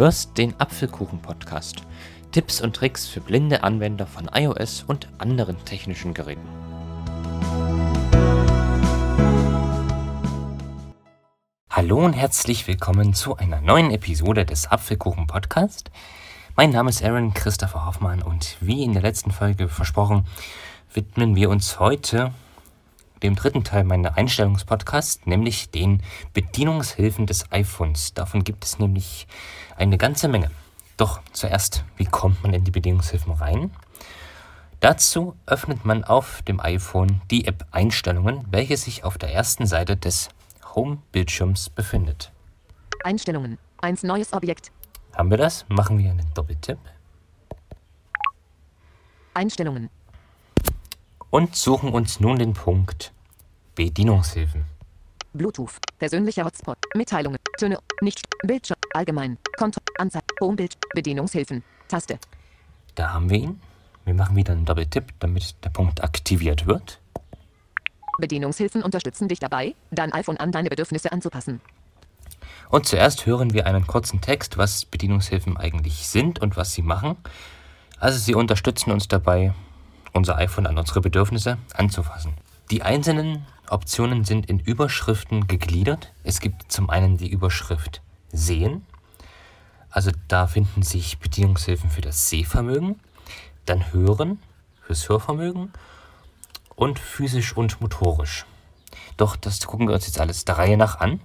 hörst den Apfelkuchen-Podcast. Tipps und Tricks für blinde Anwender von iOS und anderen technischen Geräten. Hallo und herzlich willkommen zu einer neuen Episode des Apfelkuchen-Podcast. Mein Name ist Aaron Christopher Hoffmann und wie in der letzten Folge versprochen, widmen wir uns heute dem dritten Teil meiner Einstellungspodcasts, nämlich den Bedienungshilfen des iPhones. Davon gibt es nämlich eine ganze Menge. Doch zuerst, wie kommt man in die Bedienungshilfen rein? Dazu öffnet man auf dem iPhone die App Einstellungen, welche sich auf der ersten Seite des Home-Bildschirms befindet. Einstellungen. Eins neues Objekt. Haben wir das? Machen wir einen Doppeltipp. Einstellungen. Und suchen uns nun den Punkt Bedienungshilfen. Bluetooth. Persönlicher Hotspot. Mitteilungen. Töne. Nicht. Bildschirm. Allgemein. Konto. Anzeige. Homebild. Bedienungshilfen. Taste. Da haben wir ihn. Wir machen wieder einen Doppeltipp, damit der Punkt aktiviert wird. Bedienungshilfen unterstützen dich dabei, dein iPhone an deine Bedürfnisse anzupassen. Und zuerst hören wir einen kurzen Text, was Bedienungshilfen eigentlich sind und was sie machen. Also sie unterstützen uns dabei, unser iPhone an unsere Bedürfnisse anzufassen. Die einzelnen Optionen sind in Überschriften gegliedert. Es gibt zum einen die Überschrift Sehen. Also da finden sich Bedienungshilfen für das Sehvermögen. Dann Hören fürs Hörvermögen und physisch und motorisch. Doch das gucken wir uns jetzt alles der Reihe nach an.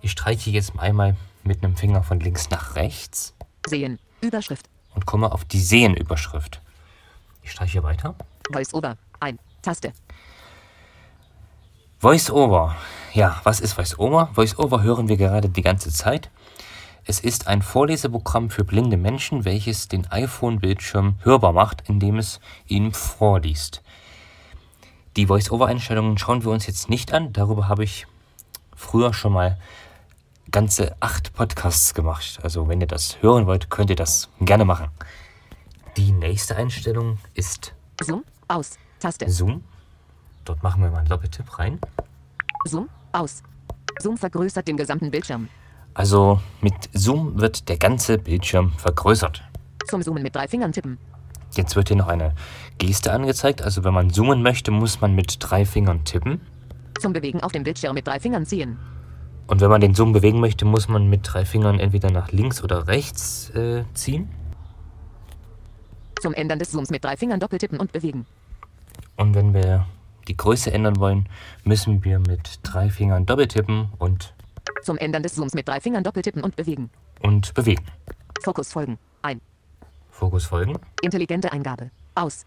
Ich streiche jetzt einmal mit einem Finger von links nach rechts Sehen. Überschrift. und komme auf die Sehen-Überschrift. Ich streiche weiter. Voice-Over. Ein. Taste. VoiceOver. Ja, was ist VoiceOver? VoiceOver hören wir gerade die ganze Zeit. Es ist ein Vorleseprogramm für blinde Menschen, welches den iPhone-Bildschirm hörbar macht, indem es ihnen vorliest. Die VoiceOver-Einstellungen schauen wir uns jetzt nicht an. Darüber habe ich früher schon mal ganze acht Podcasts gemacht. Also wenn ihr das hören wollt, könnt ihr das gerne machen. Die nächste Einstellung ist Zoom. Aus. Taste. Zoom. Dort machen wir mal einen Doppeltipp rein. Zoom. Aus. Zoom vergrößert den gesamten Bildschirm. Also mit Zoom wird der ganze Bildschirm vergrößert. Zum Zoomen mit drei Fingern tippen. Jetzt wird hier noch eine Geste angezeigt. Also wenn man zoomen möchte, muss man mit drei Fingern tippen. Zum Bewegen auf dem Bildschirm mit drei Fingern ziehen. Und wenn man den Zoom bewegen möchte, muss man mit drei Fingern entweder nach links oder rechts äh, ziehen. Zum Ändern des Zooms mit drei Fingern doppeltippen und bewegen. Und wenn wir die Größe ändern wollen, müssen wir mit drei Fingern doppeltippen und, Zum Ändern des Zooms mit drei Fingern doppeltippen und bewegen. und bewegen. Fokus folgen. Ein. Fokus folgen. Intelligente Eingabe. Aus.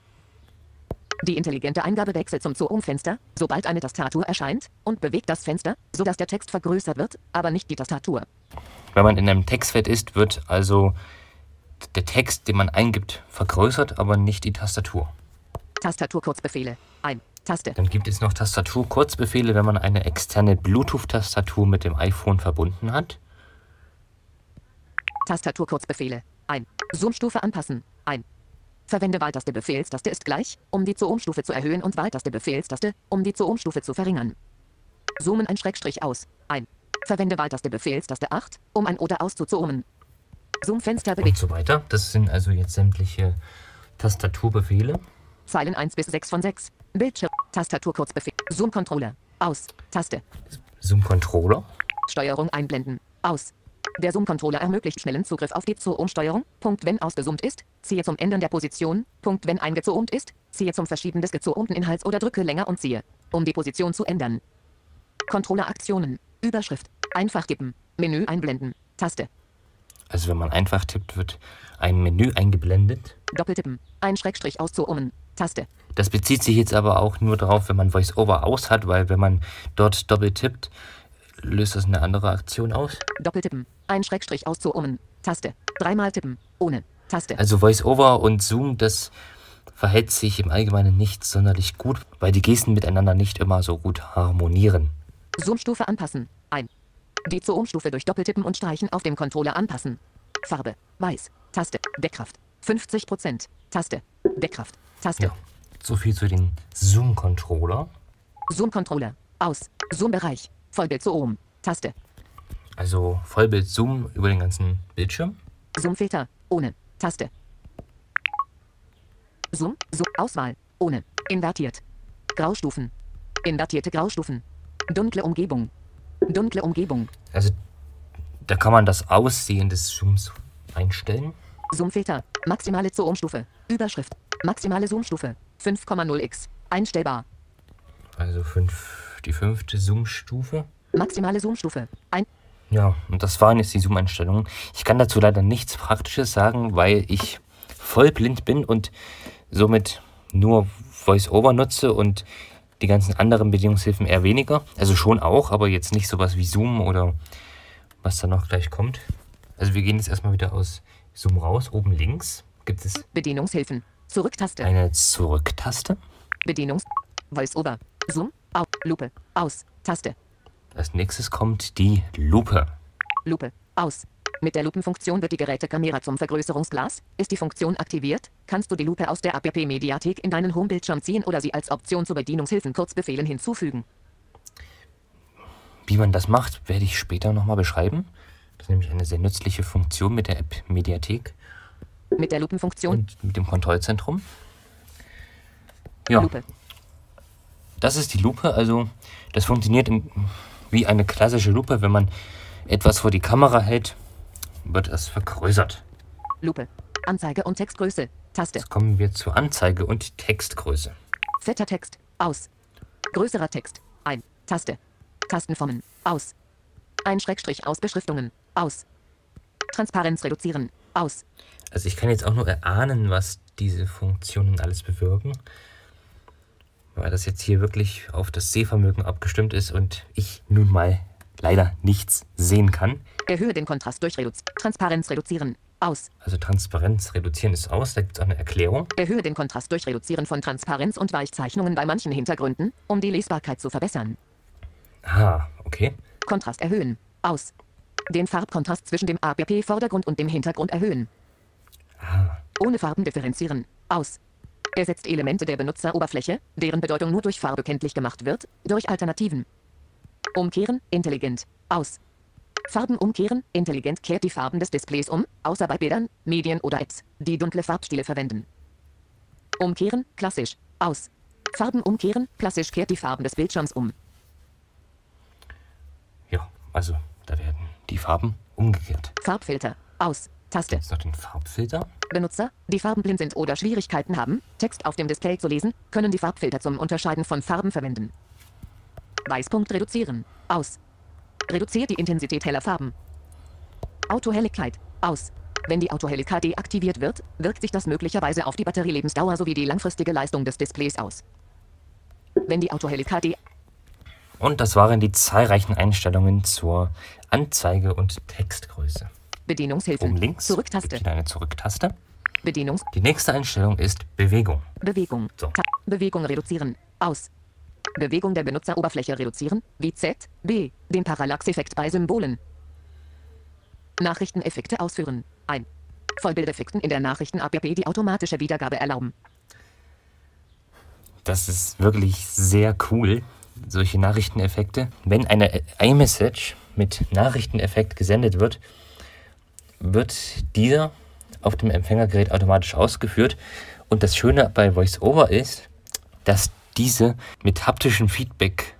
Die intelligente Eingabe wechselt zum Zoom-Fenster, sobald eine Tastatur erscheint, und bewegt das Fenster, sodass der Text vergrößert wird, aber nicht die Tastatur. Wenn man in einem Textfeld ist, wird also der Text, den man eingibt, vergrößert, aber nicht die Tastatur. Tastaturkurzbefehle. Ein. Taste. Dann gibt es noch Tastatur-Kurzbefehle, wenn man eine externe Bluetooth-Tastatur mit dem iPhone verbunden hat. Tastaturkurzbefehle. Ein. Zoomstufe anpassen. Ein. Verwende Wahltaste Befehlstaste ist gleich, um die Zoomstufe zu erhöhen und Wahltaste Befehlstaste, um die Zoomstufe zu verringern. Zoomen ein Schrägstrich aus. Ein. Verwende Wahltaste Befehlstaste 8, um ein oder aus zu zoomen. Zoomfenster Und bewegt. so weiter. Das sind also jetzt sämtliche Tastaturbefehle. Zeilen 1 bis 6 von 6. Bildschirm. Tastaturkurzbefehl. Zoom-Controller. Aus. Taste. Zoom-Controller. Steuerung einblenden. Aus. Der Zoom-Controller ermöglicht schnellen Zugriff auf die Zoom-Steuerung. Punkt, wenn ausgezoomt ist. Ziehe zum Ändern der Position. Punkt, wenn eingezoomt ist. Ziehe zum Verschieben des gezoomten Inhalts oder drücke länger und ziehe, um die Position zu ändern. Controller-Aktionen. Überschrift. Einfach tippen. Menü einblenden. Taste. Also wenn man einfach tippt, wird ein Menü eingeblendet. Doppeltippen. Ein Schrägstrich auszoomen. Taste. Das bezieht sich jetzt aber auch nur darauf, wenn man VoiceOver aus hat, weil wenn man dort doppelt tippt, löst das eine andere Aktion aus. Doppeltippen. Ein Schrägstrich auszoomen. Taste. Dreimal tippen. Ohne. Taste. Also VoiceOver und Zoom, das verhält sich im Allgemeinen nicht sonderlich gut, weil die Gesten miteinander nicht immer so gut harmonieren. Zoomstufe anpassen. Ein. Die Zoomstufe durch Doppeltippen und Streichen auf dem Controller anpassen. Farbe. Weiß. Taste. Deckkraft. 50%. Taste. Deckkraft. Taste. Ja, so viel zu den Zoom-Controller. Zoom-Controller. Aus. Zoom-Bereich. Vollbild Zoom. Taste. Also Vollbild Zoom über den ganzen Bildschirm. Zoomfilter. Ohne. Taste. Zoom. Zoom. Auswahl. Ohne. Invertiert. Graustufen. Invertierte Graustufen. Dunkle Umgebung. Dunkle Umgebung. Also da kann man das Aussehen des Zooms einstellen. Zoomfilter. Maximale Zoomstufe. Überschrift. Maximale Zoomstufe. 5,0x. Einstellbar. Also fünf, die fünfte Zoom-Stufe. Maximale Zoomstufe. Ein. Ja, und das waren jetzt die Zoom-Einstellungen. Ich kann dazu leider nichts Praktisches sagen, weil ich voll blind bin und somit nur VoiceOver nutze und die ganzen anderen Bedienungshilfen eher weniger. Also schon auch, aber jetzt nicht sowas wie Zoom oder was da noch gleich kommt. Also wir gehen jetzt erstmal wieder aus Zoom raus. Oben links gibt es Bedienungshilfen. Zurücktaste. eine Zurücktaste. Bedienungs. VoiceOver. Zoom. Auf. Lupe. Aus. Taste. Als nächstes kommt die Lupe. Lupe. Aus. Mit der Lupenfunktion wird die Gerätekamera zum Vergrößerungsglas. Ist die Funktion aktiviert, kannst du die Lupe aus der APP-Mediathek in deinen Homebildschirm ziehen oder sie als Option zu Bedienungshilfen Kurzbefehlen hinzufügen. Wie man das macht, werde ich später nochmal beschreiben. Das ist nämlich eine sehr nützliche Funktion mit der App Mediathek Mit der Lupenfunktion. und mit dem Kontrollzentrum. Ja, Lupe. das ist die Lupe. Also das funktioniert in, wie eine klassische Lupe. Wenn man etwas vor die Kamera hält, wird es vergrößert. Lupe. Anzeige und Textgröße. Taste. Jetzt kommen wir zur Anzeige und Textgröße. Fetter Text. Aus. Größerer Text. Ein. Taste. Tastenformen. Aus. Ein Schrägstrich aus Beschriftungen. Aus. Transparenz reduzieren. Aus. Also ich kann jetzt auch nur erahnen, was diese Funktionen alles bewirken. Weil das jetzt hier wirklich auf das Sehvermögen abgestimmt ist und ich nun mal leider nichts sehen kann. Erhöhe den Kontrast durch Reduz Transparenz reduzieren. Aus. Also Transparenz reduzieren ist aus, da gibt es auch eine Erklärung. Erhöhe den Kontrast durch Reduzieren von Transparenz und Weichzeichnungen bei manchen Hintergründen, um die Lesbarkeit zu verbessern. Ah, okay. Kontrast erhöhen. Aus. Den Farbkontrast zwischen dem APP-Vordergrund und dem Hintergrund erhöhen. Ohne Farben differenzieren. Aus. Ersetzt Elemente der Benutzeroberfläche, deren Bedeutung nur durch Farbe kenntlich gemacht wird, durch Alternativen. Umkehren, intelligent. Aus. Farben umkehren, intelligent kehrt die Farben des Displays um, außer bei Bildern, Medien oder Apps, die dunkle Farbstile verwenden. Umkehren, klassisch. Aus. Farben umkehren, klassisch kehrt die Farben des Bildschirms um. Ja, also da werden die Farben umgekehrt. Farbfilter. Aus. Taste. Jetzt noch den Farbfilter. Benutzer, die farbenblind sind oder Schwierigkeiten haben, Text auf dem Display zu lesen, können die Farbfilter zum Unterscheiden von Farben verwenden. Weißpunkt reduzieren. Aus. Reduziert die Intensität heller Farben. Autohelligkeit. Aus. Wenn die Autohelligkeit deaktiviert wird, wirkt sich das möglicherweise auf die Batterielebensdauer sowie die langfristige Leistung des Displays aus. Wenn die Autohelligkeit de Und das waren die zahlreichen Einstellungen zur Anzeige und Textgröße. Bedienungshilfen. Oben links Zurücktaste. eine Zurücktaste. Bedienungs Die nächste Einstellung ist Bewegung. Bewegung. So. Bewegung reduzieren. Aus. Bewegung der Benutzeroberfläche reduzieren, wie Z, B, den Parallaxeffekt bei Symbolen. Nachrichteneffekte ausführen. Ein. Vollbildeffekten in der Nachrichten-APP die automatische Wiedergabe erlauben. Das ist wirklich sehr cool, solche Nachrichteneffekte. Wenn eine iMessage mit Nachrichteneffekt gesendet wird, wird dieser auf dem Empfängergerät automatisch ausgeführt. Und das Schöne bei VoiceOver ist, dass diese mit haptischem Feedback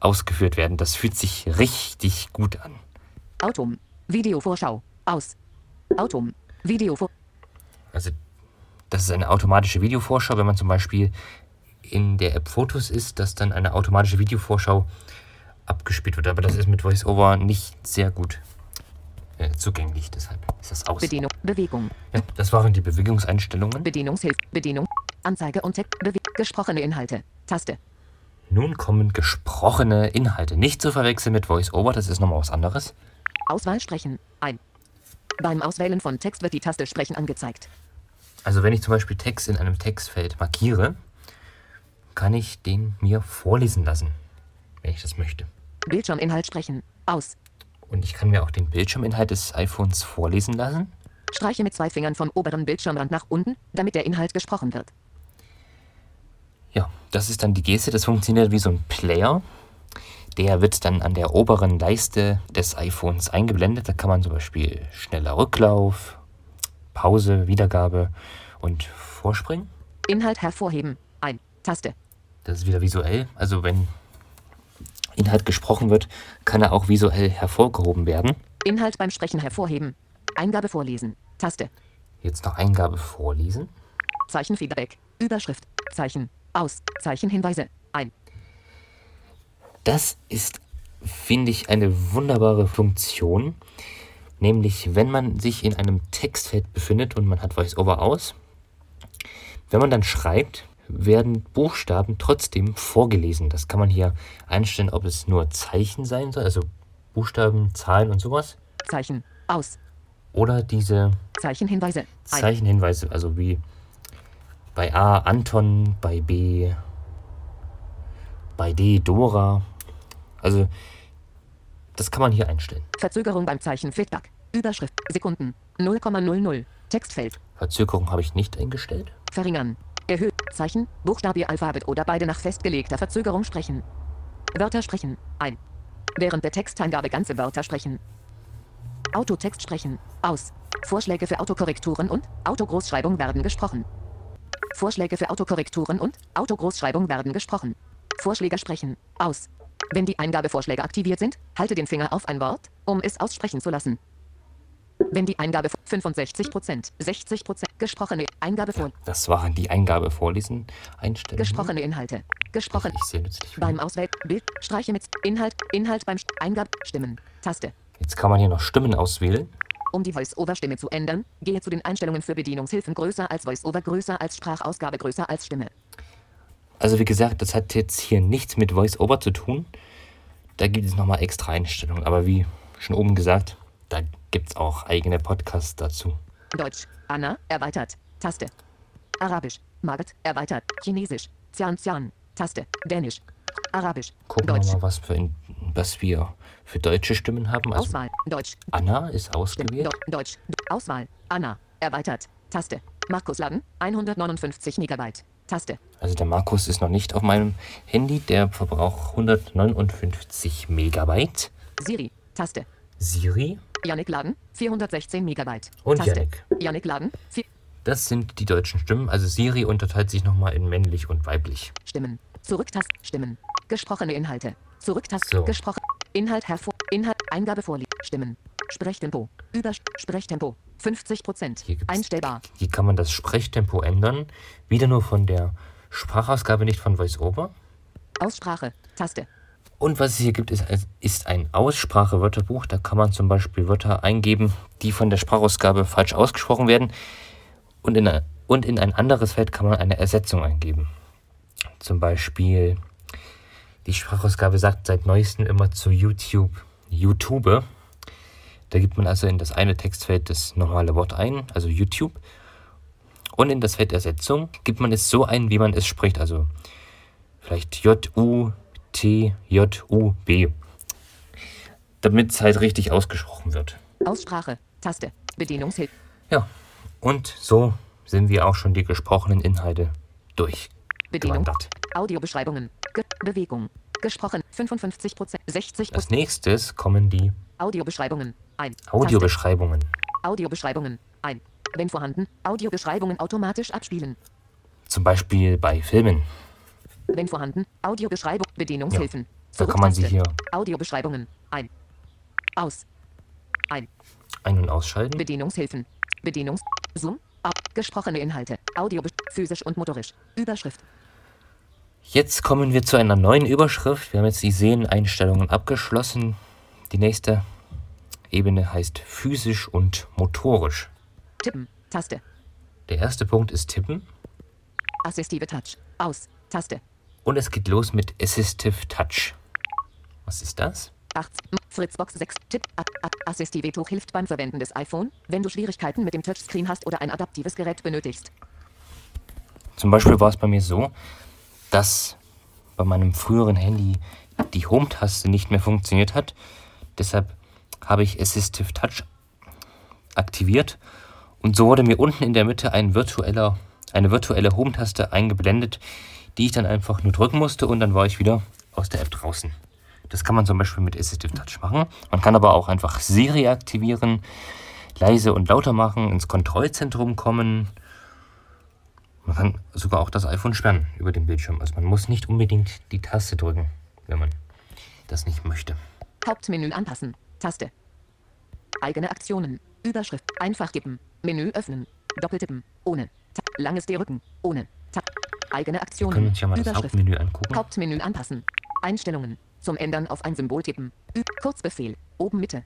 ausgeführt werden. Das fühlt sich richtig gut an. Autom. Videovorschau. Aus. Autom. Videovor. Also das ist eine automatische Videovorschau, wenn man zum Beispiel in der App Fotos ist, dass dann eine automatische Videovorschau abgespielt wird. Aber das ist mit VoiceOver nicht sehr gut äh, zugänglich, deshalb ist das aus. Bedienung. Bewegung. Ja, das waren die Bewegungseinstellungen. Bedienungshilfe. Bedienung. Anzeige und Text. Bewe gesprochene Inhalte. Taste. Nun kommen gesprochene Inhalte. Nicht zu verwechseln mit VoiceOver, das ist nochmal was anderes. Auswahl sprechen. Ein. Beim Auswählen von Text wird die Taste Sprechen angezeigt. Also wenn ich zum Beispiel Text in einem Textfeld markiere, kann ich den mir vorlesen lassen, wenn ich das möchte. Bildschirminhalt sprechen. Aus. Und ich kann mir auch den Bildschirminhalt des iPhones vorlesen lassen. Streiche mit zwei Fingern vom oberen Bildschirmrand nach unten, damit der Inhalt gesprochen wird. Ja, das ist dann die Geste. Das funktioniert wie so ein Player. Der wird dann an der oberen Leiste des iPhones eingeblendet. Da kann man zum Beispiel schneller Rücklauf Pause, Wiedergabe und Vorspringen. Inhalt hervorheben. Ein. Taste. Das ist wieder visuell. Also wenn Inhalt gesprochen wird, kann er auch visuell hervorgehoben werden. Inhalt beim Sprechen hervorheben. Eingabe vorlesen. Taste. Jetzt noch Eingabe vorlesen. Zeichenfeedback. Überschrift. Zeichen. Aus. Zeichenhinweise. Ein. Das ist, finde ich, eine wunderbare Funktion. Nämlich, wenn man sich in einem Textfeld befindet und man hat VoiceOver aus, wenn man dann schreibt, werden Buchstaben trotzdem vorgelesen. Das kann man hier einstellen, ob es nur Zeichen sein soll, also Buchstaben, Zahlen und sowas. Zeichen. Aus. Oder diese Zeichenhinweise. Ein. Zeichenhinweise, also wie bei A Anton, bei B, bei D Dora. Also das kann man hier einstellen. Verzögerung beim Zeichen Feedback. Überschrift. Sekunden. 0,00. Textfeld. Verzögerung habe ich nicht eingestellt. Verringern. Erhöht. Zeichen. Buchstabe Alphabet oder beide nach festgelegter Verzögerung sprechen. Wörter sprechen. Ein. Während der Texteingabe ganze Wörter sprechen. Autotext sprechen. Aus. Vorschläge für Autokorrekturen und Autogroßschreibung werden gesprochen. Vorschläge für Autokorrekturen und Autogroßschreibung werden gesprochen. Vorschläge sprechen. Aus. Wenn die Eingabevorschläge aktiviert sind, halte den Finger auf ein Wort, um es aussprechen zu lassen. Wenn die Eingabe 65%, 60% gesprochene Eingabe vor Das waren die Eingabe vorlesen Einstellungen. gesprochene Inhalte. Gesprochen Ich sehr nützlich. beim. Auswählen Bild Streiche mit Inhalt Inhalt beim Eingabe Stimmen Taste. Jetzt kann man hier noch Stimmen auswählen. Um die Voice-Over-Stimme zu ändern, gehe zu den Einstellungen für Bedienungshilfen größer als Voice-Over, größer als Sprachausgabe, größer als Stimme. Also wie gesagt, das hat jetzt hier nichts mit VoiceOver zu tun. Da gibt es nochmal extra Einstellungen. Aber wie schon oben gesagt, da gibt es auch eigene Podcasts dazu. Deutsch. Anna, erweitert. Taste. Arabisch. Margaret, erweitert. Chinesisch. Xian Xian. Taste. Dänisch. Arabisch. Gucken wir Deutsch. mal, was, für was wir für deutsche Stimmen haben. Also Auswahl. Deutsch. Anna ist ausgewählt. Deutsch. Auswahl. Anna. Erweitert. Taste. Markus Laden. 159 Megabyte. Taste. Also der Markus ist noch nicht auf meinem Handy. Der verbraucht 159 Megabyte. Siri. Taste. Siri, Yannick Laden. 416 Megabyte. Und Taste. Yannick. Yannick Laden. Das sind die deutschen Stimmen. Also Siri unterteilt sich nochmal in männlich und weiblich. Stimmen. Zurücktast. Stimmen. Gesprochene Inhalte. Zurücktast. So. Gesprochen. Inhalt hervor. Inhalt. Eingabe vorliegen. Stimmen. Sprechtempo. Über Sprechtempo. 50 Prozent. Einstellbar. Hier kann man das Sprechtempo ändern. Wieder nur von der Sprachausgabe, nicht von VoiceOver. Aussprache. Taste. Und was es hier gibt, ist, ist ein Aussprachewörterbuch. Da kann man zum Beispiel Wörter eingeben, die von der Sprachausgabe falsch ausgesprochen werden. Und in, ein- und in ein anderes Feld kann man eine Ersetzung eingeben. Zum Beispiel, die Sprachausgabe sagt seit neuestem immer zu YouTube, YouTube. Da gibt man also in das eine Textfeld das normale Wort ein, also YouTube. Und in das Feld Ersetzung gibt man es so ein, wie man es spricht. Also vielleicht J-U-T-J-U-B. Damit es halt richtig ausgesprochen wird. Aussprache. Taste. Bedienungshilfe. Ja, und so sind wir auch schon die gesprochenen Inhalte durch. Bedienung. Audiobeschreibungen. Ge Bewegung. Gesprochen. 55 Prozent. 60% Als nächstes kommen die Audiobeschreibungen. Ein. Audiobeschreibungen. Audiobeschreibungen. Ein. Wenn vorhanden, Audiobeschreibungen automatisch abspielen. Zum Beispiel bei Filmen. Wenn vorhanden, Audiobeschreibung. Bedienungshilfen. Da kann man sie hier Audiobeschreibungen. Ein. Aus. Ein. ein- und ausschalten. Bedienungshilfen. Bedienungs. Zoom. Ab. Gesprochene Inhalte. Audio. Physisch und motorisch. Überschrift. Jetzt kommen wir zu einer neuen Überschrift. Wir haben jetzt die Szeneneinstellungen abgeschlossen. Die nächste Ebene heißt physisch und motorisch. Tippen. Taste. Der erste Punkt ist Tippen Assistive Touch. Aus. Taste. Und es geht los mit Assistive Touch. Was ist das? 8. Fritzbox 6. Tipp. Assistive Tuch hilft beim Verwenden des iPhone, wenn du Schwierigkeiten mit dem Touchscreen hast oder ein adaptives Gerät benötigst. Zum Beispiel war es bei mir so, dass bei meinem früheren Handy die Home-Taste nicht mehr funktioniert hat. Deshalb habe ich Assistive Touch aktiviert und so wurde mir unten in der Mitte ein virtueller, eine virtuelle Home-Taste eingeblendet, die ich dann einfach nur drücken musste und dann war ich wieder aus der App draußen. Das kann man zum Beispiel mit Assistive Touch machen. Man kann aber auch einfach Siri aktivieren. leise und lauter machen, ins Kontrollzentrum kommen. Man kann sogar auch das iPhone sperren über den Bildschirm. Also man muss nicht unbedingt die Taste drücken, wenn man das nicht möchte. Hauptmenü anpassen. Taste. Eigene Aktionen. Überschrift. Einfach geben. Menü öffnen. Doppeltippen. Ohne. Ta langes D-Rücken. Ohne. Ta Eigene Aktionen. Wir können uns ja mal das Hauptmenü angucken. Hauptmenü anpassen. Einstellungen. Zum Ändern auf ein Symbol tippen. Ü Kurzbefehl. Oben Mitte.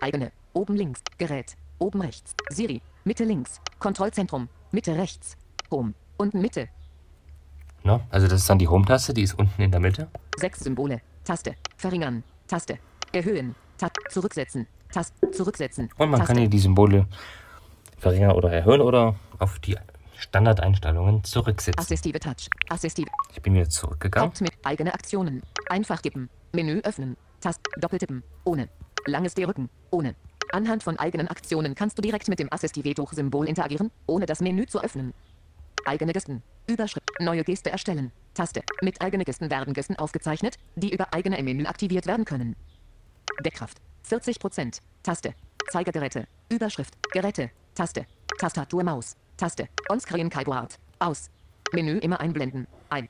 Eigene. Oben links. Gerät. Oben rechts. Siri. Mitte links. Kontrollzentrum. Mitte rechts. Home. Unten Mitte. No, also das ist dann die Home-Taste, die ist unten in der Mitte. Sechs Symbole. Taste. Verringern. Taste. Erhöhen. Tab. Zurücksetzen. Taste. Zurücksetzen. Und man Taste. kann hier die Symbole verringern oder erhöhen oder auf die Standardeinstellungen zurücksetzen. Assistive Touch. Assistive. Ich bin wieder zurückgegangen. Hauptmenü. Eigene Aktionen. Einfach geben. Menü öffnen. Taste. Doppeltippen. Ohne. Langes D-Rücken. Ohne. Anhand von eigenen Aktionen kannst du direkt mit dem Assistive-Symbol interagieren, ohne das Menü zu öffnen. Eigene Gesten. Überschrift. Neue Geste erstellen. Taste. Mit eigene Gesten werden Gesten aufgezeichnet, die über eigene im Menü aktiviert werden können. Deckkraft. 40%. Taste. Zeigergeräte. Überschrift. Geräte. Taste. Tastatur Maus. Taste. Onscreen Keyboard. Aus. Menü immer einblenden. Ein.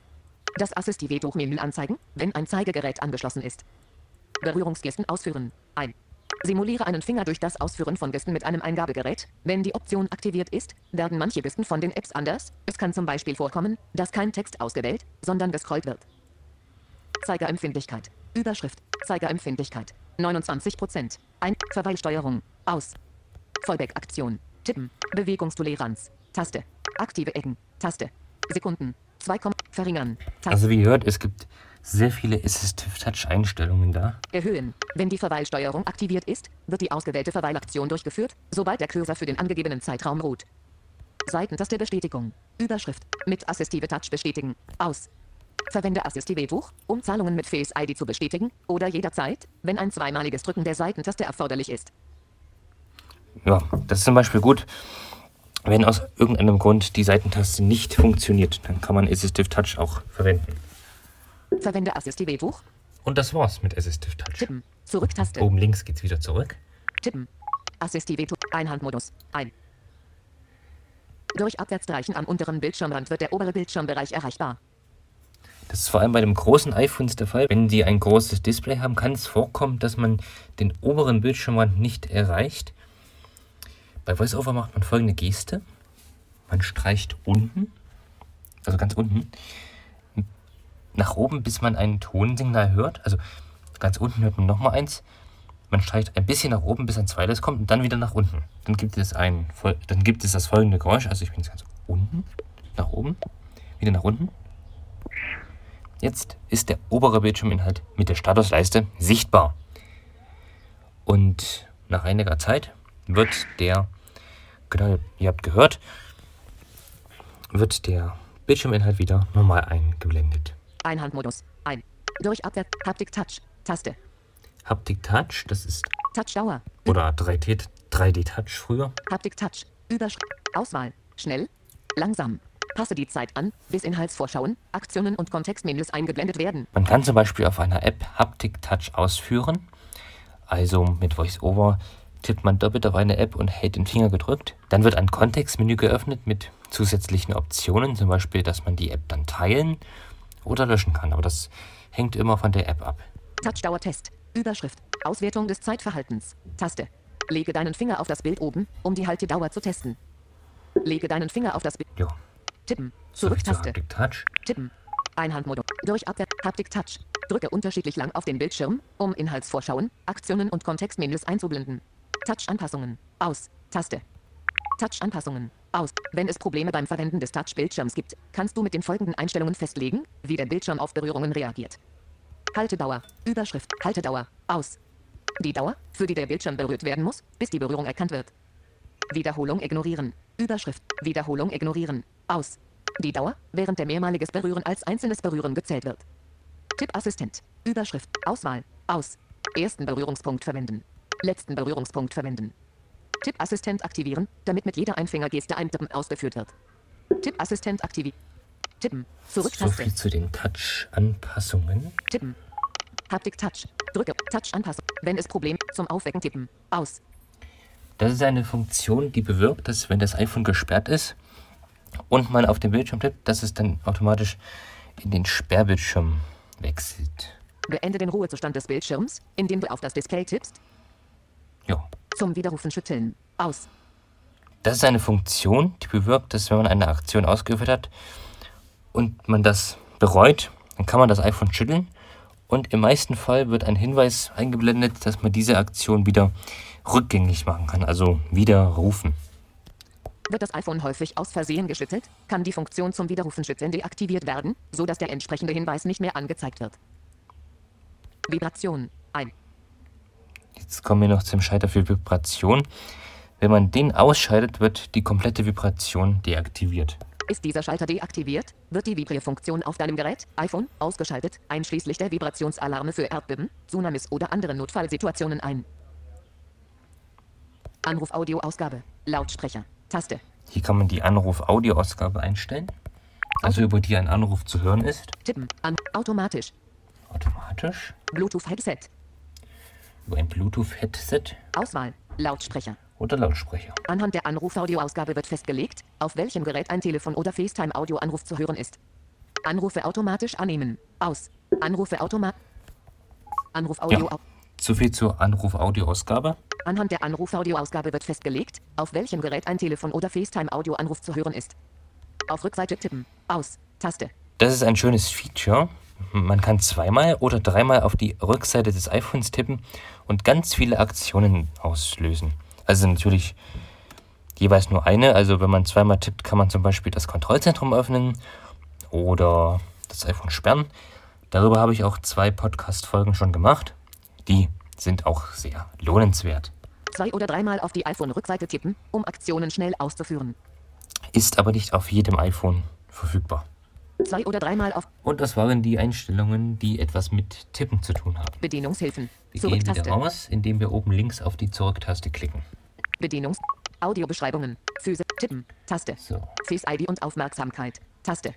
Das Assistive-Menü anzeigen, wenn ein Zeigegerät angeschlossen ist. Berührungsgesten ausführen. Ein. Simuliere einen Finger durch das Ausführen von Gesten mit einem Eingabegerät. Wenn die Option aktiviert ist, werden manche Gesten von den Apps anders. Es kann zum Beispiel vorkommen, dass kein Text ausgewählt, sondern gescrollt wird. Zeigerempfindlichkeit. Überschrift. Zeigerempfindlichkeit. 29%. Ein. Verweilsteuerung. Aus. Fallback-Aktion. Tippen. Bewegungstoleranz. Taste. Aktive Ecken. Taste. Sekunden. 2, verringern. Taste. Also wie ihr hört, es gibt sehr viele Assistive Touch Einstellungen da. Erhöhen. Wenn die Verweilsteuerung aktiviert ist, wird die ausgewählte Verweilaktion durchgeführt, sobald der Cursor für den angegebenen Zeitraum ruht. Seitentaste Bestätigung. Überschrift. Mit Assistive Touch bestätigen. Aus. Verwende Assistive Tuch, um Zahlungen mit Face ID zu bestätigen oder jederzeit, wenn ein zweimaliges Drücken der Seitentaste erforderlich ist. Ja, das ist zum Beispiel gut, wenn aus irgendeinem Grund die Seitentaste nicht funktioniert. Dann kann man Assistive Touch auch verwenden. Verwende Assistive Tuch. Und das war's mit Assistive Touch. Tippen. Zurücktaste. Oben links geht's wieder zurück. Tippen. Assistive Tuch. Einhandmodus. Ein. Durch Abwärtsstreichen am unteren Bildschirmrand wird der obere Bildschirmbereich erreichbar. Das ist vor allem bei den großen iPhones der Fall. Wenn die ein großes Display haben, kann es vorkommen, dass man den oberen Bildschirmrand nicht erreicht. Bei VoiceOver macht man folgende Geste. Man streicht unten, also ganz unten, nach oben, bis man ein Tonsignal hört. Also ganz unten hört man nochmal eins. Man streicht ein bisschen nach oben, bis ein zweites kommt und dann wieder nach unten. Dann gibt es ein, dann gibt es das folgende Geräusch. Also ich bin jetzt ganz unten, nach oben, wieder nach unten. Jetzt ist der obere Bildschirminhalt mit der Statusleiste sichtbar. Und nach einiger Zeit wird der, genau, ihr habt gehört, wird der Bildschirminhalt wieder normal eingeblendet. Einhandmodus. Ein. Durch Abwärts. Haptik Touch. Taste. Haptik Touch, das ist. Touchdauer. Oder 3D, 3D Touch früher. Haptik Touch. Überschrift. Auswahl. Schnell. Langsam. Passe die Zeit an, bis Inhaltsvorschauen, Aktionen und Kontextmenüs eingeblendet werden. Man kann zum Beispiel auf einer App Haptik Touch ausführen. Also mit VoiceOver tippt man doppelt auf eine App und hält den Finger gedrückt. Dann wird ein Kontextmenü geöffnet mit zusätzlichen Optionen, zum Beispiel, dass man die App dann teilen oder löschen kann. Aber das hängt immer von der App ab. Touchdauertest. Überschrift. Auswertung des Zeitverhaltens. Taste. Lege deinen Finger auf das Bild oben, um die Haltedauer zu testen. Lege deinen Finger auf das Bild. Tippen. Zurück zur Zurücktaste. Haptik Touch. Tippen. Einhandmodus. Durch Abwehr. Haptik Touch. Drücke unterschiedlich lang auf den Bildschirm, um Inhaltsvorschauen, Aktionen und Kontextmenüs einzublenden. Touch-Anpassungen. Aus. Taste. Touch-Anpassungen. Aus. Wenn es Probleme beim Verwenden des Touch-Bildschirms gibt, kannst du mit den folgenden Einstellungen festlegen, wie der Bildschirm auf Berührungen reagiert. Haltedauer. Überschrift. Haltedauer. Aus. Die Dauer, für die der Bildschirm berührt werden muss, bis die Berührung erkannt wird. Wiederholung ignorieren. Überschrift. Wiederholung ignorieren. Aus. Die Dauer, während der mehrmaliges Berühren als einzelnes Berühren gezählt wird. Tippassistent. Überschrift. Auswahl. Aus. Ersten Berührungspunkt verwenden. Letzten Berührungspunkt verwenden. Tippassistent aktivieren, damit mit jeder Einfingergeste ein Tippen ausgeführt wird. Tippassistent aktivieren. Tippen. So Zurücktaste. viel zu den Touch-Anpassungen. Tippen. Haptik Touch. Drücke. Touch Anpassung. Wenn es Problem zum Aufwecken tippen. Aus. Das ist eine Funktion, die bewirkt, dass wenn das iPhone gesperrt ist und man auf den Bildschirm tippt, dass es dann automatisch in den Sperrbildschirm wechselt. Beende den Ruhezustand des Bildschirms, indem du auf das Display tippst. Ja. Zum Widerrufen schütteln. Aus. Das ist eine Funktion, die bewirkt, dass wenn man eine Aktion ausgeführt hat und man das bereut, dann kann man das iPhone schütteln und im meisten Fall wird ein Hinweis eingeblendet, dass man diese Aktion wieder rückgängig machen kann, also widerrufen. Wird das iPhone häufig aus Versehen geschüttelt, kann die Funktion zum Widerrufen schütteln deaktiviert werden, sodass der entsprechende Hinweis nicht mehr angezeigt wird. Vibration. Jetzt kommen wir noch zum Schalter für Vibration. Wenn man den ausschaltet, wird die komplette Vibration deaktiviert. Ist dieser Schalter deaktiviert, wird die Vibrierfunktion auf deinem Gerät, iPhone, ausgeschaltet, einschließlich der Vibrationsalarme für Erdbeben, Tsunamis oder andere Notfallsituationen ein. Anruf-Audio-Ausgabe. Lautsprecher. Taste. Hier kann man die Anruf-Audio-Ausgabe einstellen, also über die ein Anruf zu hören ist. Tippen. An. Automatisch. Automatisch. Bluetooth-Headset. Über ein Bluetooth-Headset Auswahl. Lautsprecher. oder Lautsprecher. Anhand der Anruf-Audioausgabe wird festgelegt, auf welchem Gerät ein Telefon- oder FaceTime-Audioanruf zu hören ist. Anrufe automatisch annehmen. Aus. Anrufe automatisch. Anruf-Audio. Ja. So viel zur Anruf-Audio-Ausgabe. Anhand der Anruf-Audioausgabe wird festgelegt, auf welchem Gerät ein Telefon- oder FaceTime-Audioanruf zu hören ist. Auf Rückseite tippen. Aus. Taste. Das ist ein schönes Feature. Man kann zweimal oder dreimal auf die Rückseite des iPhones tippen und ganz viele Aktionen auslösen. Also natürlich jeweils nur eine. Also wenn man zweimal tippt, kann man zum Beispiel das Kontrollzentrum öffnen oder das iPhone sperren. Darüber habe ich auch zwei Podcast-Folgen schon gemacht. Die sind auch sehr lohnenswert. Zwei oder dreimal auf die iPhone-Rückseite tippen, um Aktionen schnell auszuführen. Ist aber nicht auf jedem iPhone verfügbar. Zwei oder dreimal auf Und das waren die Einstellungen, die etwas mit Tippen zu tun haben. Bedienungshilfen. Wir gehen wieder raus, indem wir oben links auf die Zurücktaste klicken. Bedienungs. Audiobeschreibungen. Füße. Tippen. Taste. So, Face ID und Aufmerksamkeit. Taste.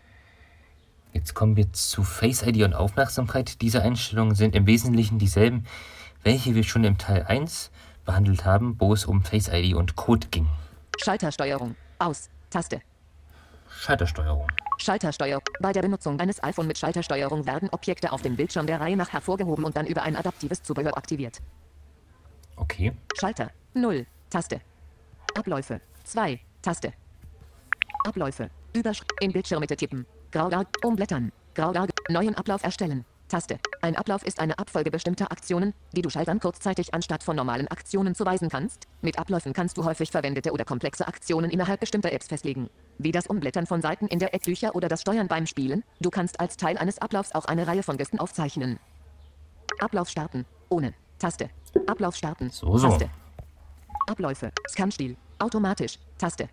jetzt kommen wir zu Face ID und Aufmerksamkeit. Diese Einstellungen sind im Wesentlichen dieselben, welche wir schon im Teil 1 behandelt haben, wo es um Face ID und Code ging. Schaltersteuerung. Aus. Taste. Schaltersteuerung. Schaltersteuerung. Bei der Benutzung eines iPhone mit Schaltersteuerung werden Objekte auf dem Bildschirm der Reihe nach hervorgehoben und dann über ein adaptives Zubehör aktiviert. Okay. Schalter. 0. Taste. Abläufe. 2. Taste. Abläufe. Überschrift. In Bildschirmmitte tippen. Grau, umblättern. Grau, grau, neuen Ablauf erstellen. Taste. Ein Ablauf ist eine Abfolge bestimmter Aktionen, die du Schaltern kurzzeitig anstatt von normalen Aktionen zuweisen kannst. Mit Abläufen kannst du häufig verwendete oder komplexe Aktionen innerhalb bestimmter Apps festlegen. Wie das Umblättern von Seiten in der App-Bücher oder das Steuern beim Spielen. Du kannst als Teil eines Ablaufs auch eine Reihe von Gesten aufzeichnen. Ablauf starten. Ohne. Taste. Ablauf starten. So, so. Taste. Abläufe. Scanstil. Automatisch. Taste.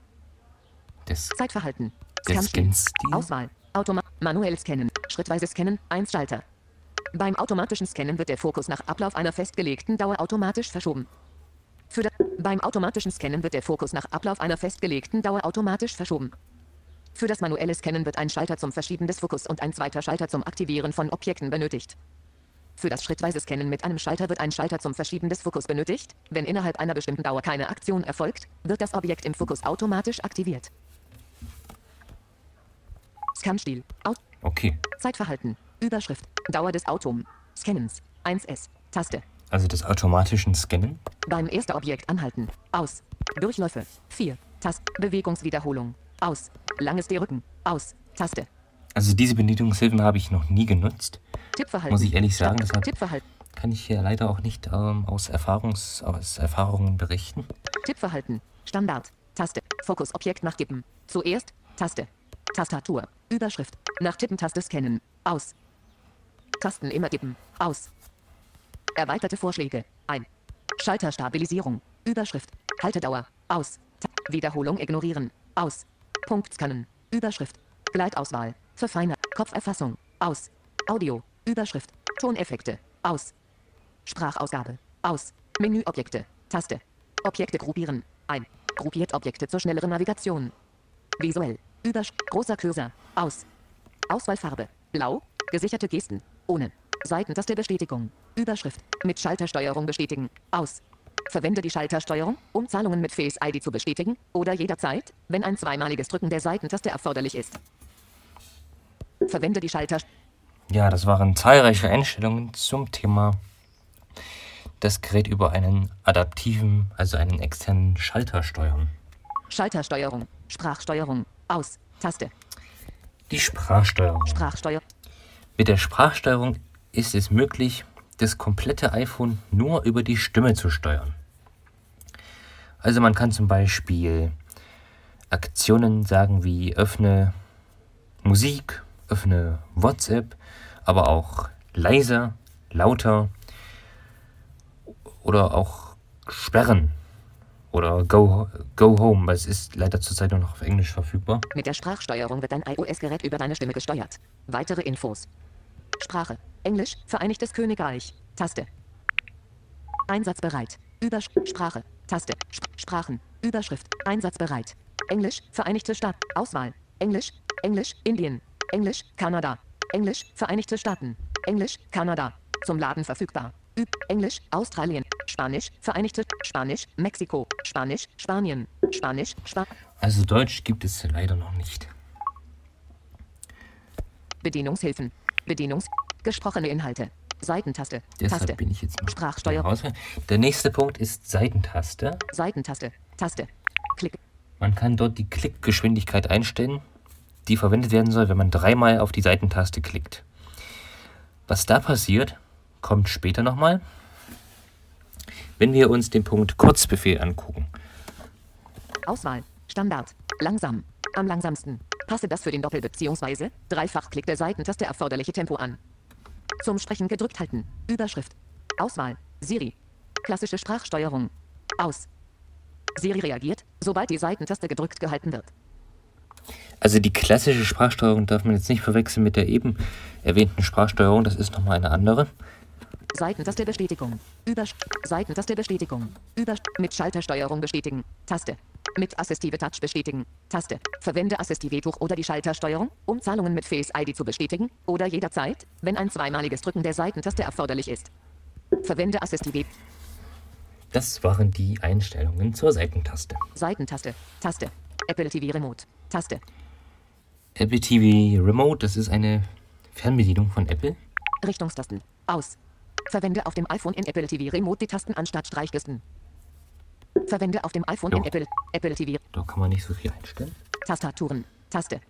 Das, Zeitverhalten. Scan-Stil. Auswahl. Automa manuell scannen. Schrittweise scannen. 1 Schalter. Beim automatischen Scannen wird der Fokus nach Ablauf einer festgelegten Dauer automatisch verschoben. Für da beim automatischen Scannen wird der Fokus nach Ablauf einer festgelegten Dauer automatisch verschoben. Für das manuelle Scannen wird ein Schalter zum Verschieben des Fokus und ein zweiter Schalter zum Aktivieren von Objekten benötigt. Für das schrittweise Scannen mit einem Schalter wird ein Schalter zum Verschieben des Fokus benötigt. Wenn innerhalb einer bestimmten Dauer keine Aktion erfolgt, wird das Objekt im Fokus automatisch aktiviert. Scanstil. Au okay. Zeitverhalten. Überschrift. Dauer des Autom. Scannens. 1S. Taste. Also des automatischen Scannen. Beim ersten Objekt anhalten. Aus. Durchläufe. 4. Tast. Bewegungswiederholung. Aus. Langes D Rücken. Aus. Taste. Also diese Bedienungshilfen habe ich noch nie genutzt. Tippverhalten. Muss ich ehrlich sagen, deshalb- Tippverhalten. Kann ich hier leider auch nicht ähm, aus, Erfahrungs aus Erfahrungen berichten. Tippverhalten. Standard. Taste. Fokusobjekt nach Tippen. Zuerst. Taste. Tastatur. Überschrift. Nach Tippen-Taste scannen. Aus. Tasten immer tippen. Aus. Erweiterte Vorschläge. Ein. Schalterstabilisierung. Überschrift. Haltedauer. Aus. Ta Wiederholung ignorieren. Aus. Punkt scannen. Überschrift. Gleitauswahl. Verfeinert. Kopferfassung. Aus. Audio. Überschrift. Toneffekte. Aus. Sprachausgabe. Aus. Menüobjekte. Taste. Objekte gruppieren. Ein. Gruppiert Objekte zur schnelleren Navigation. Visuell. Übersch großer Cursor. Aus. Auswahlfarbe. Blau. Gesicherte Gesten. Ohne. Seitentaste Bestätigung. Überschrift. Mit Schaltersteuerung bestätigen. Aus. Verwende die Schaltersteuerung, um Zahlungen mit Face ID zu bestätigen oder jederzeit, wenn ein zweimaliges Drücken der Seitentaste erforderlich ist. Verwende die Schalter. Ja, das waren zahlreiche Einstellungen zum Thema das Gerät über einen adaptiven, also einen externen Schalter steuern. Schaltersteuerung, Sprachsteuerung, aus, Taste, Die Sprachsteuerung. Sprachsteuer, Mit der Sprachsteuerung ist es möglich, das komplette iPhone nur über die Stimme zu steuern. Also man kann zum Beispiel Aktionen sagen wie öffne Musik, öffne WhatsApp, aber auch leiser, lauter oder auch sperren oder go, go home, weil es ist leider zurzeit nur noch auf Englisch verfügbar. Mit der Sprachsteuerung wird dein iOS-Gerät über deine Stimme gesteuert. Weitere Infos. Sprache. Englisch, Vereinigtes Königreich. Taste. Einsatzbereit. Übersch Sprache. Taste. Sp Sprachen. Überschrift. Einsatzbereit. Englisch, Vereinigte Staaten. Auswahl. Englisch, Englisch, Indien. Englisch, Kanada. Englisch, Vereinigte Staaten. Englisch, Kanada. Zum Laden verfügbar. Üb Englisch, Australien. Spanisch, Vereinigte Spanisch, Mexiko. Spanisch, Spanien. Spanisch, Spa Also Deutsch gibt es leider noch nicht. Bedienungshilfen. Bedienungs gesprochene Inhalte. Seitentaste. Deshalb Taste. bin ich jetzt mal Sprachsteuer. raus. Der nächste Punkt ist Seitentaste. Seitentaste. Taste. Klick. Man kann dort die Klickgeschwindigkeit einstellen, die verwendet werden soll, wenn man dreimal auf die Seitentaste klickt. Was da passiert, kommt später nochmal. Wenn wir uns den Punkt Kurzbefehl angucken. Auswahl. Standard. Langsam. Am langsamsten. Passe das für den Doppel- bzw. Dreifachklick der Seitentaste erforderliche Tempo an. Zum Sprechen gedrückt halten. Überschrift. Auswahl. Siri. Klassische Sprachsteuerung. Aus. Siri reagiert, sobald die Seitentaste gedrückt gehalten wird. Also die klassische Sprachsteuerung darf man jetzt nicht verwechseln mit der eben erwähnten Sprachsteuerung, das ist nochmal eine andere. Seitentaste Bestätigung. Übersch Seitentaste Bestätigung. Übersch mit Schaltersteuerung bestätigen. Taste. Mit Assistive Touch bestätigen. Taste. Verwende Assistive Tuch oder die Schaltersteuerung, um Zahlungen mit Face ID zu bestätigen oder jederzeit, wenn ein zweimaliges Drücken der Seitentaste erforderlich ist. Verwende Assistive Das waren die Einstellungen zur Seitentaste. Seitentaste. Taste. Apple TV Remote. Taste. Apple TV Remote, das ist eine Fernbedienung von Apple. Richtungstasten. Aus. Verwende auf dem iPhone in Apple TV Remote die Tasten anstatt Streichgesten. Verwende auf dem iPhone in Jo. Apple, Apple TV Da kann man nicht so viel einstellen. Tastaturen. Taste.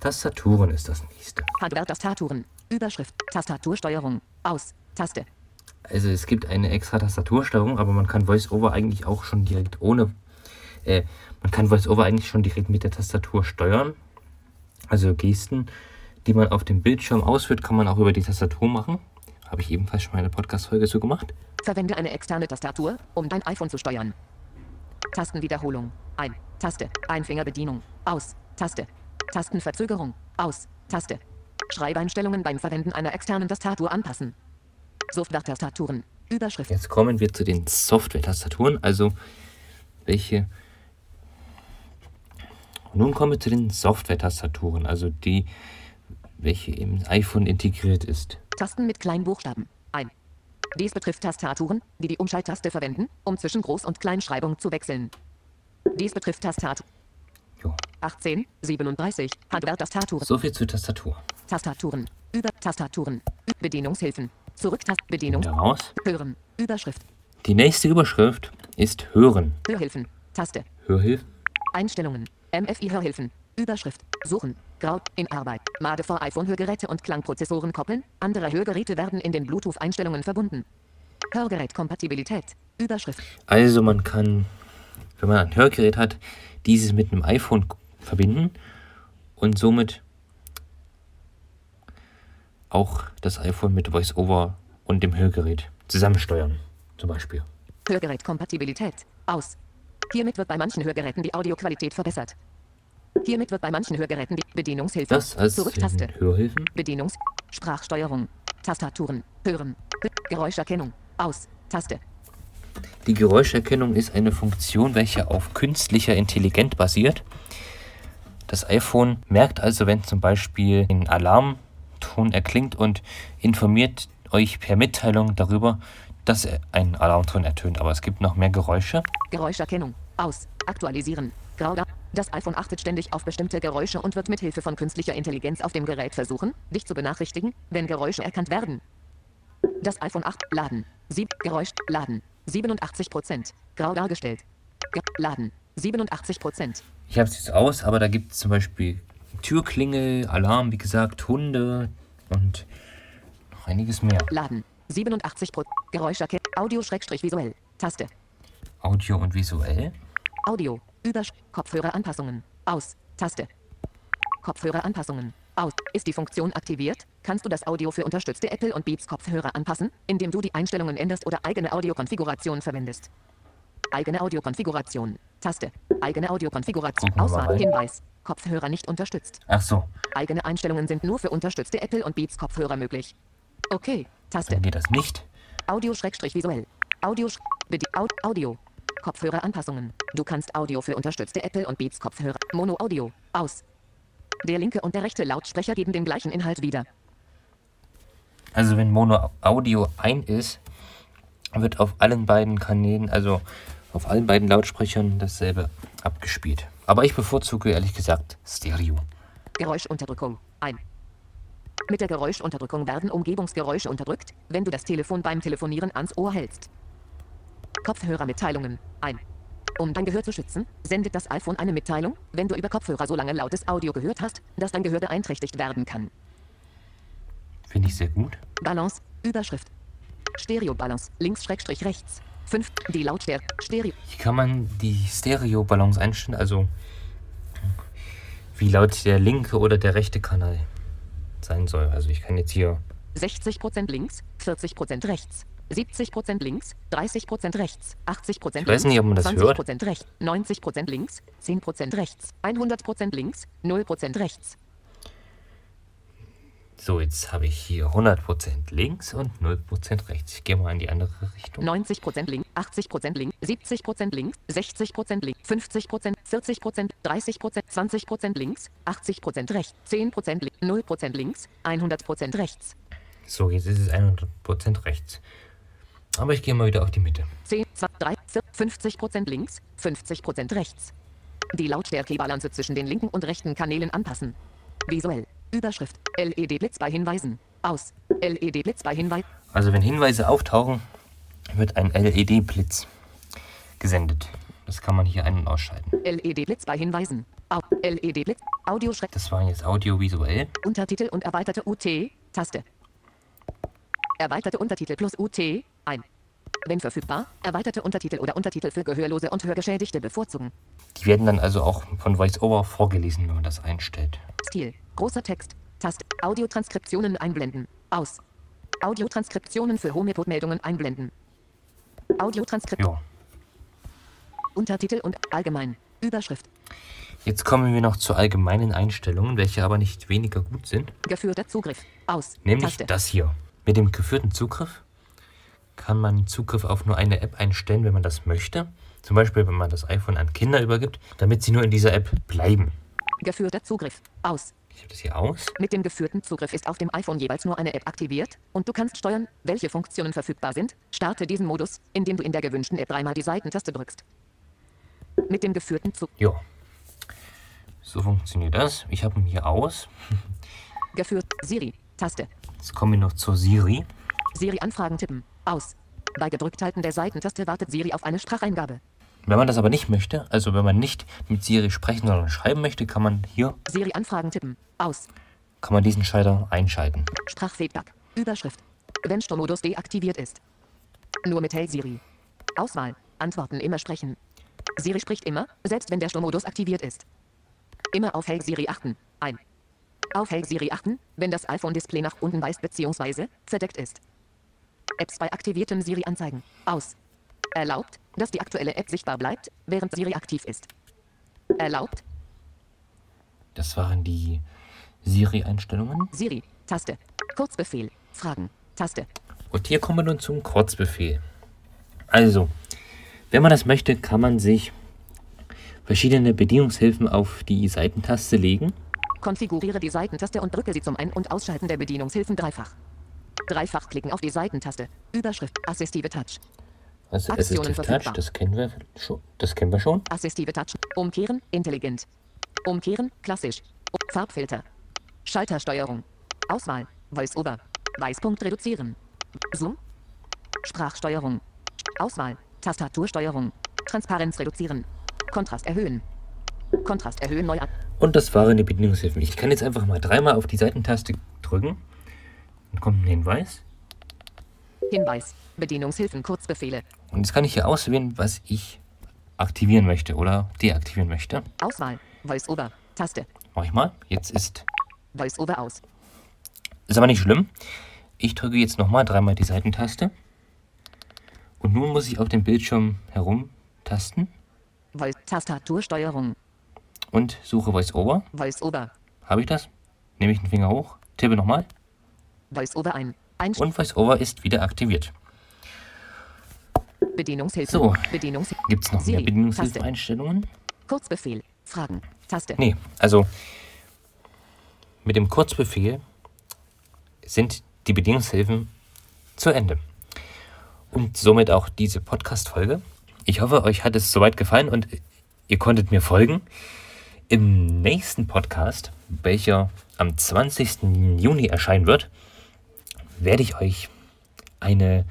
Tastaturen ist das nächste. Hardware-Tastaturen. Überschrift. Tastatursteuerung. Aus. Taste. Also es gibt eine extra Tastatursteuerung, aber man kann VoiceOver eigentlich auch schon direkt ohne. Äh, man kann VoiceOver eigentlich schon direkt mit der Tastatur steuern. Also Gesten, die man auf dem Bildschirm ausführt, kann man auch über die Tastatur machen. Habe ich ebenfalls schon mal eine Podcast-Folge so gemacht. Verwende eine externe Tastatur, um dein iPhone zu steuern. Tastenwiederholung. Ein. Taste. Einfingerbedienung. Aus. Taste. Tastenverzögerung. Aus. Taste. Schreibeinstellungen beim Verwenden einer externen Tastatur anpassen. Software-Tastaturen. Überschrift. Jetzt kommen wir zu den Software-Tastaturen, also welche. Nun kommen wir zu den Software-Tastaturen, also die, welche im iPhone integriert ist. Tasten mit Kleinbuchstaben. Ein. Dies betrifft Tastaturen, die die Umschalttaste verwenden, um zwischen Groß- und Kleinschreibung zu wechseln. Dies betrifft Tastatur Jo. 18, 37, Hardware-Tastaturen. So viel zur Tastatur. Tastaturen. Über Tastaturen. Bedienungshilfen. Zurücktast. Bedienung. Wieder raus. Hören. Überschrift. Die nächste Überschrift ist Hören. Hörhilfen. Taste. Hörhilfen. Einstellungen. MFI Hörhilfen. Überschrift. Suchen. Grau. In Arbeit. Made vor iPhone Hörgeräte und Klangprozessoren koppeln. Andere Hörgeräte werden in den Bluetooth-Einstellungen verbunden. Hörgerätkompatibilität. Überschrift. Also man kann, wenn man ein Hörgerät hat, dieses mit einem iPhone verbinden und somit auch das iPhone mit VoiceOver und dem Hörgerät zusammensteuern, zum Beispiel. Hörgerätkompatibilität. Aus. Hiermit wird bei manchen Hörgeräten die Audioqualität verbessert. Hiermit wird bei manchen Hörgeräten die Bedienungshilfe. Das als Zurücktaste. Hörhilfen. Bedienungs Sprachsteuerung. Tastaturen. Hören. Ge- Geräuscherkennung. Aus. Taste. Die Geräuscherkennung ist eine Funktion, welche auf künstlicher Intelligenz basiert. Das iPhone merkt also, wenn zum Beispiel ein Alarmton erklingt und informiert euch per Mitteilung darüber, dass ein Alarmton ertönt. Aber es gibt noch mehr Geräusche. Geräuscherkennung. Aus. Aktualisieren. Grau. Das iPhone achtet ständig auf bestimmte Geräusche und wird mithilfe von künstlicher Intelligenz auf dem Gerät versuchen, dich zu benachrichtigen, wenn Geräusche erkannt werden. Das iPhone 8 laden. Sieb Geräusch laden. 87 Prozent. Grau dargestellt. Ge laden. 87 Prozent. Ich habe es jetzt aus, aber da gibt es zum Beispiel Türklingel, Alarm, wie gesagt, Hunde und noch einiges mehr. Laden. 87 Prozent. Geräuscherkennung. Audio-visuell. Taste. Audio und visuell. Audio. Über Kopfhöreranpassungen. Aus. Taste. Kopfhöreranpassungen. Aus. Ist die Funktion aktiviert, kannst du das Audio für unterstützte Apple und Beats Kopfhörer anpassen, indem du die Einstellungen änderst oder eigene Audiokonfiguration verwendest. Eigene Audiokonfiguration. Taste. Eigene Audiokonfiguration. Auswahl. Hinweis. Kopfhörer nicht unterstützt. Ach so, Eigene Einstellungen sind nur für unterstützte Apple und Beats Kopfhörer möglich. Okay. Taste. dann geht das nicht. Audio-visuell. Audio. Audio. Kopfhöreranpassungen. Du kannst Audio für unterstützte Apple und Beats Kopfhörer. Mono Audio. Aus. Der linke und der rechte Lautsprecher geben den gleichen Inhalt wieder. Also wenn Mono Audio ein ist, wird auf allen beiden Kanälen, also auf allen beiden Lautsprechern dasselbe abgespielt. Aber ich bevorzuge ehrlich gesagt Stereo. Geräuschunterdrückung. Ein. Mit der Geräuschunterdrückung werden Umgebungsgeräusche unterdrückt, wenn du das Telefon beim Telefonieren ans Ohr hältst. Kopfhörermitteilungen. Ein. Um dein Gehör zu schützen, sendet das iPhone eine Mitteilung, wenn du über Kopfhörer so lange lautes Audio gehört hast, dass dein Gehör beeinträchtigt werden kann. Finde ich sehr gut. Balance. Überschrift. Stereo-Balance. Links Schrägstrich rechts. 5. Die Lautstärke. Stereo. Hier kann man die Stereo-Balance einstellen, also wie laut der linke oder der rechte Kanal sein soll. Also ich kann jetzt hier 60% links, 40% rechts. 70% links, 30% rechts, 80% Ich weiß nicht, ob man das 20% rechts, 90% links, 10% rechts, 100% links, 0% rechts. So, jetzt habe ich hier 100% links und 0% rechts. Ich gehe mal in die andere Richtung. 90% links, 80% links, 70% links, 60% links, 50%, 40%, 30%, 20% links, 80% rechts, 10% links, 0% links, 100% rechts. So, jetzt ist es 100% rechts. Aber ich gehe mal wieder auf die Mitte. 10, 2, 3, 4, 50% links, 50% rechts. Die Lautstärkebalance zwischen den linken und rechten Kanälen anpassen. Visuell. Überschrift. LED-Blitz bei Hinweisen. Aus. LED-Blitz bei Hinweisen. Also wenn Hinweise auftauchen, wird ein LED-Blitz gesendet. Das kann man hier ein- und ausschalten. LED-Blitz bei Hinweisen. Au. LED-Blitz. Audioschreck. Das war jetzt audiovisuell. Untertitel und erweiterte UT. Taste. Erweiterte Untertitel plus UT. Ein. Wenn verfügbar, erweiterte Untertitel oder Untertitel für Gehörlose und Hörgeschädigte bevorzugen. Die werden dann also auch von VoiceOver vorgelesen, wenn man das einstellt. Stil. Großer Text. Taste. Audiotranskriptionen einblenden. Aus. Audiotranskriptionen für Homepod-Meldungen einblenden. Audiotranskription. Ja. Untertitel und allgemein. Überschrift. Jetzt kommen wir noch zu allgemeinen Einstellungen, welche aber nicht weniger gut sind. Geführter Zugriff. Aus. Nämlich Taste. das hier. Mit dem geführten Zugriff kann man Zugriff auf nur eine App einstellen, wenn man das möchte. Zum Beispiel, wenn man das iPhone an Kinder übergibt, damit sie nur in dieser App bleiben. Geführter Zugriff. Aus. Ich habe das hier aus. Mit dem geführten Zugriff ist auf dem iPhone jeweils nur eine App aktiviert und du kannst steuern, welche Funktionen verfügbar sind. Starte diesen Modus, indem du in der gewünschten App dreimal die Seitentaste drückst. Mit dem geführten Zugriff. Ja. So funktioniert das. Ich habe ihn hier aus. Geführt. Siri. Taste. Jetzt kommen wir noch zur Siri. Siri Anfragen tippen. Aus. Bei Gedrückthalten der Seitentaste wartet Siri auf eine Spracheingabe. Wenn man das aber nicht möchte, also wenn man nicht mit Siri sprechen, sondern schreiben möchte, kann man hier Siri Anfragen tippen. Aus. kann man diesen Schalter einschalten. Sprachfeedback. Überschrift. Wenn Sturmmodus deaktiviert ist. Nur mit Hey Siri. Auswahl. Antworten immer sprechen. Siri spricht immer, selbst wenn der Sturmmodus aktiviert ist. Immer auf Hey Siri achten. Ein. Auf Hey Siri achten, wenn das iPhone-Display nach unten weist bzw. verdeckt ist. Apps bei aktiviertem Siri anzeigen. Aus. Erlaubt, dass die aktuelle App sichtbar bleibt, während Siri aktiv ist. Erlaubt, Das waren die Siri-Einstellungen. Siri, Taste. Kurzbefehl, Fragen, Taste. Und hier kommen wir nun zum Kurzbefehl. Also, wenn man das möchte, kann man sich verschiedene Bedienungshilfen auf die Seitentaste legen. Konfiguriere die Seitentaste und drücke sie zum Ein- und Ausschalten der Bedienungshilfen dreifach. Dreifach klicken auf die Seitentaste. Überschrift. Assistive Touch. Also Aktionen Assistive Touch, das kennen wir schon. Das kennen wir schon. Assistive Touch. Umkehren. Intelligent. Umkehren. Klassisch. Farbfilter. Schaltersteuerung. Auswahl. Voice-Over. Weißpunkt reduzieren. Zoom. Sprachsteuerung. Auswahl. Tastatursteuerung. Transparenz reduzieren. Kontrast erhöhen. Kontrast erhöhen neu an. Und das waren die Bedienungshilfen. Ich kann jetzt einfach mal dreimal auf die Seitentaste drücken. Kommt ein Hinweis. Hinweis. Bedienungshilfen Kurzbefehle. Und jetzt kann ich hier auswählen, was ich aktivieren möchte oder deaktivieren möchte. Auswahl. Voice-Over. Taste. Mach ich mal. Jetzt ist. Voice-Over aus. Ist aber nicht schlimm. Ich drücke jetzt nochmal dreimal die Seitentaste. Und nun muss ich auf dem Bildschirm herumtasten Voice Tastatursteuerung. und suche VoiceOver. Voice-Over. Habe ich das? Nehme ich den Finger hoch, tippe nochmal Voice-Over ein. Einst und VoiceOver ist wieder aktiviert. Bedienungshilfen. So. Bedienungshilfen. Gibt es noch mehr Bedienungshilfeeinstellungen? Kurzbefehl. Fragen. Taste. Nee, also mit dem Kurzbefehl sind die Bedienungshilfen zu Ende. Und somit auch diese Podcast-Folge. Ich hoffe, euch hat es soweit gefallen und ihr konntet mir folgen. Im nächsten Podcast, welcher am 20. Juni erscheinen wird, werde ich euch eine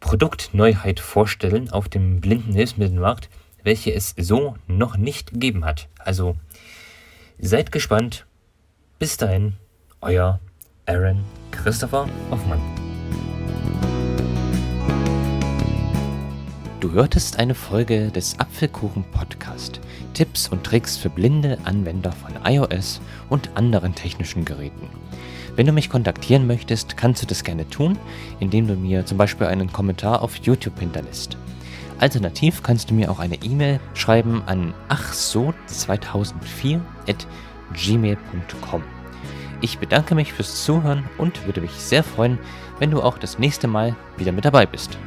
Produktneuheit vorstellen auf dem Blindenhilfsmittelmarkt, welche es so noch nicht gegeben hat. Also seid gespannt. Bis dahin, euer Aaron Christopher Hoffmann. Du hörtest eine Folge des Apfelkuchen Podcast. Tipps und Tricks für blinde Anwender von iOS und anderen technischen Geräten. Wenn du mich kontaktieren möchtest, kannst du das gerne tun, indem du mir zum Beispiel einen Kommentar auf YouTube hinterlässt. Alternativ kannst du mir auch eine E-Mail schreiben an achso2004 at gmail.com. Ich bedanke mich fürs Zuhören und würde mich sehr freuen, wenn du auch das nächste Mal wieder mit dabei bist.